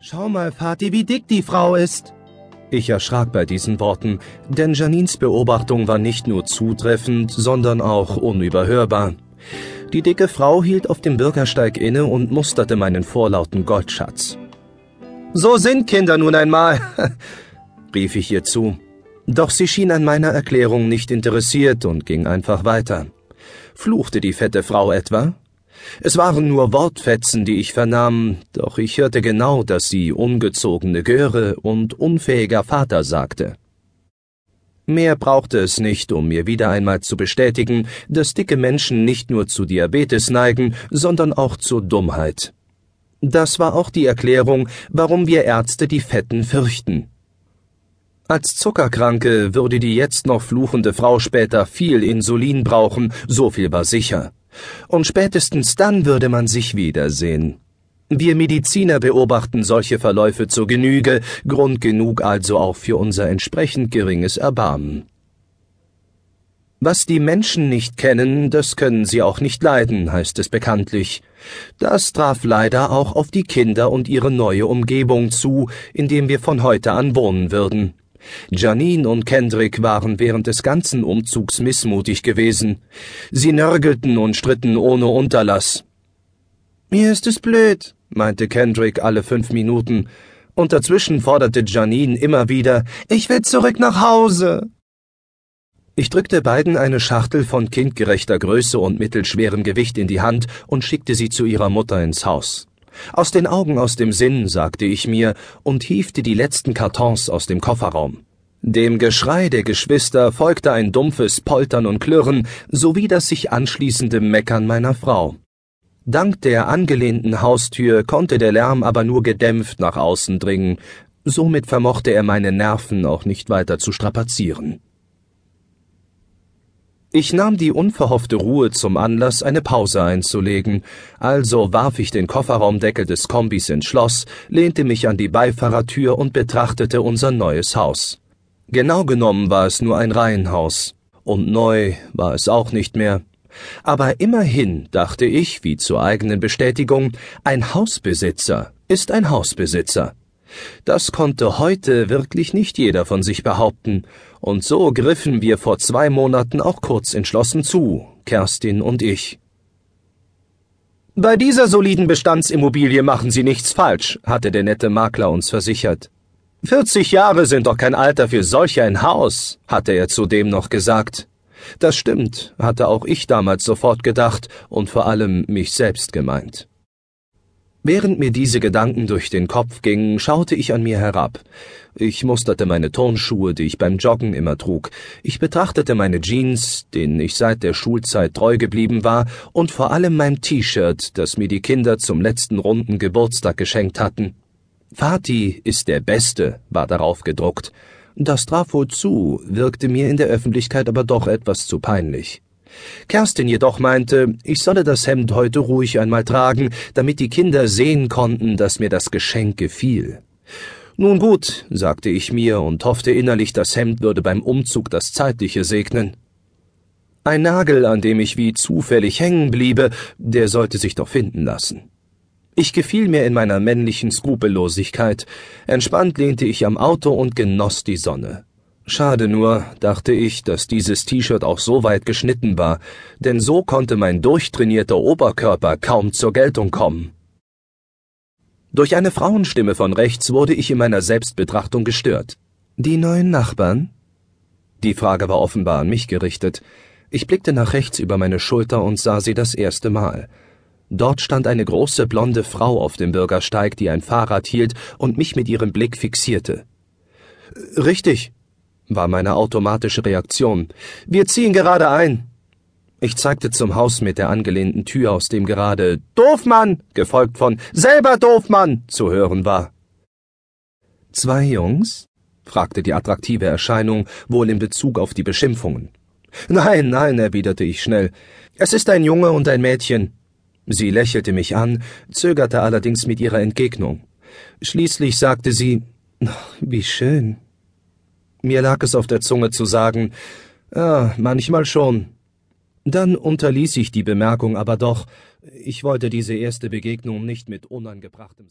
Schau mal, Vati, wie dick die Frau ist. Ich erschrak bei diesen Worten, denn Janins Beobachtung war nicht nur zutreffend, sondern auch unüberhörbar. Die dicke Frau hielt auf dem Bürgersteig inne und musterte meinen vorlauten Goldschatz. So sind Kinder nun einmal, rief ich ihr zu. Doch sie schien an meiner Erklärung nicht interessiert und ging einfach weiter. Fluchte die fette Frau etwa? Es waren nur Wortfetzen, die ich vernahm, doch ich hörte genau, dass sie ungezogene Göre und unfähiger Vater sagte. Mehr brauchte es nicht, um mir wieder einmal zu bestätigen, dass dicke Menschen nicht nur zu Diabetes neigen, sondern auch zur Dummheit. Das war auch die Erklärung, warum wir Ärzte die Fetten fürchten. Als Zuckerkranke würde die jetzt noch fluchende Frau später viel Insulin brauchen, so viel war sicher und spätestens dann würde man sich wiedersehen. Wir Mediziner beobachten solche Verläufe zur Genüge, Grund genug also auch für unser entsprechend geringes Erbarmen. Was die Menschen nicht kennen, das können sie auch nicht leiden, heißt es bekanntlich. Das traf leider auch auf die Kinder und ihre neue Umgebung zu, in dem wir von heute an wohnen würden. Janine und Kendrick waren während des ganzen Umzugs missmutig gewesen. Sie nörgelten und stritten ohne Unterlass. Mir ist es blöd, meinte Kendrick alle fünf Minuten, und dazwischen forderte Janine immer wieder, ich will zurück nach Hause. Ich drückte beiden eine Schachtel von kindgerechter Größe und mittelschwerem Gewicht in die Hand und schickte sie zu ihrer Mutter ins Haus. Aus den Augen, aus dem Sinn, sagte ich mir und hiefte die letzten Kartons aus dem Kofferraum. Dem Geschrei der Geschwister folgte ein dumpfes Poltern und Klirren sowie das sich anschließende Meckern meiner Frau. Dank der angelehnten Haustür konnte der Lärm aber nur gedämpft nach außen dringen, somit vermochte er meine Nerven auch nicht weiter zu strapazieren. Ich nahm die unverhoffte Ruhe zum Anlass, eine Pause einzulegen, also warf ich den Kofferraumdeckel des Kombis ins Schloss, lehnte mich an die Beifahrertür und betrachtete unser neues Haus. Genau genommen war es nur ein Reihenhaus, und neu war es auch nicht mehr. Aber immerhin, dachte ich, wie zur eigenen Bestätigung, ein Hausbesitzer ist ein Hausbesitzer. Das konnte heute wirklich nicht jeder von sich behaupten, und so griffen wir vor zwei Monaten auch kurz entschlossen zu, Kerstin und ich. Bei dieser soliden Bestandsimmobilie machen Sie nichts falsch, hatte der nette Makler uns versichert. 40 Jahre sind doch kein Alter für solch ein Haus, hatte er zudem noch gesagt. Das stimmt, hatte auch ich damals sofort gedacht und vor allem mich selbst gemeint. Während mir diese Gedanken durch den Kopf gingen, schaute ich an mir herab. Ich musterte meine Turnschuhe, die ich beim Joggen immer trug. Ich betrachtete meine Jeans, denen ich seit der Schulzeit treu geblieben war, und vor allem mein T-Shirt, das mir die Kinder zum letzten runden Geburtstag geschenkt hatten. Fatih ist der Beste, war darauf gedruckt. Das traf wohl zu, wirkte mir in der Öffentlichkeit aber doch etwas zu peinlich. Kerstin jedoch meinte, ich solle das Hemd heute ruhig einmal tragen, damit die Kinder sehen konnten, dass mir das Geschenk gefiel. Nun gut, sagte ich mir und hoffte innerlich, das Hemd würde beim Umzug das Zeitliche segnen. Ein Nagel, an dem ich wie zufällig hängen bliebe, der sollte sich doch finden lassen. Ich gefiel mir in meiner männlichen Skrupellosigkeit. Entspannt lehnte ich am Auto und genoss die Sonne. Schade nur, dachte ich, dass dieses T-Shirt auch so weit geschnitten war, denn so konnte mein durchtrainierter Oberkörper kaum zur Geltung kommen. Durch eine Frauenstimme von rechts wurde ich in meiner Selbstbetrachtung gestört. Die neuen Nachbarn? Die Frage war offenbar an mich gerichtet. Ich blickte nach rechts über meine Schulter und sah sie das erste Mal. Dort stand eine große blonde Frau auf dem Bürgersteig, die ein Fahrrad hielt und mich mit ihrem Blick fixierte. Richtig, war meine automatische Reaktion. Wir ziehen gerade ein. Ich zeigte zum Haus mit der angelehnten Tür, aus dem gerade Doofmann, gefolgt von selber Doofmann zu hören war. Zwei Jungs? fragte die attraktive Erscheinung, wohl in Bezug auf die Beschimpfungen. Nein, nein, erwiderte ich schnell. Es ist ein Junge und ein Mädchen. Sie lächelte mich an, zögerte allerdings mit ihrer Entgegnung. Schließlich sagte sie, wie schön. Mir lag es auf der Zunge zu sagen, ah, manchmal schon. Dann unterließ ich die Bemerkung aber doch, ich wollte diese erste Begegnung nicht mit unangebrachtem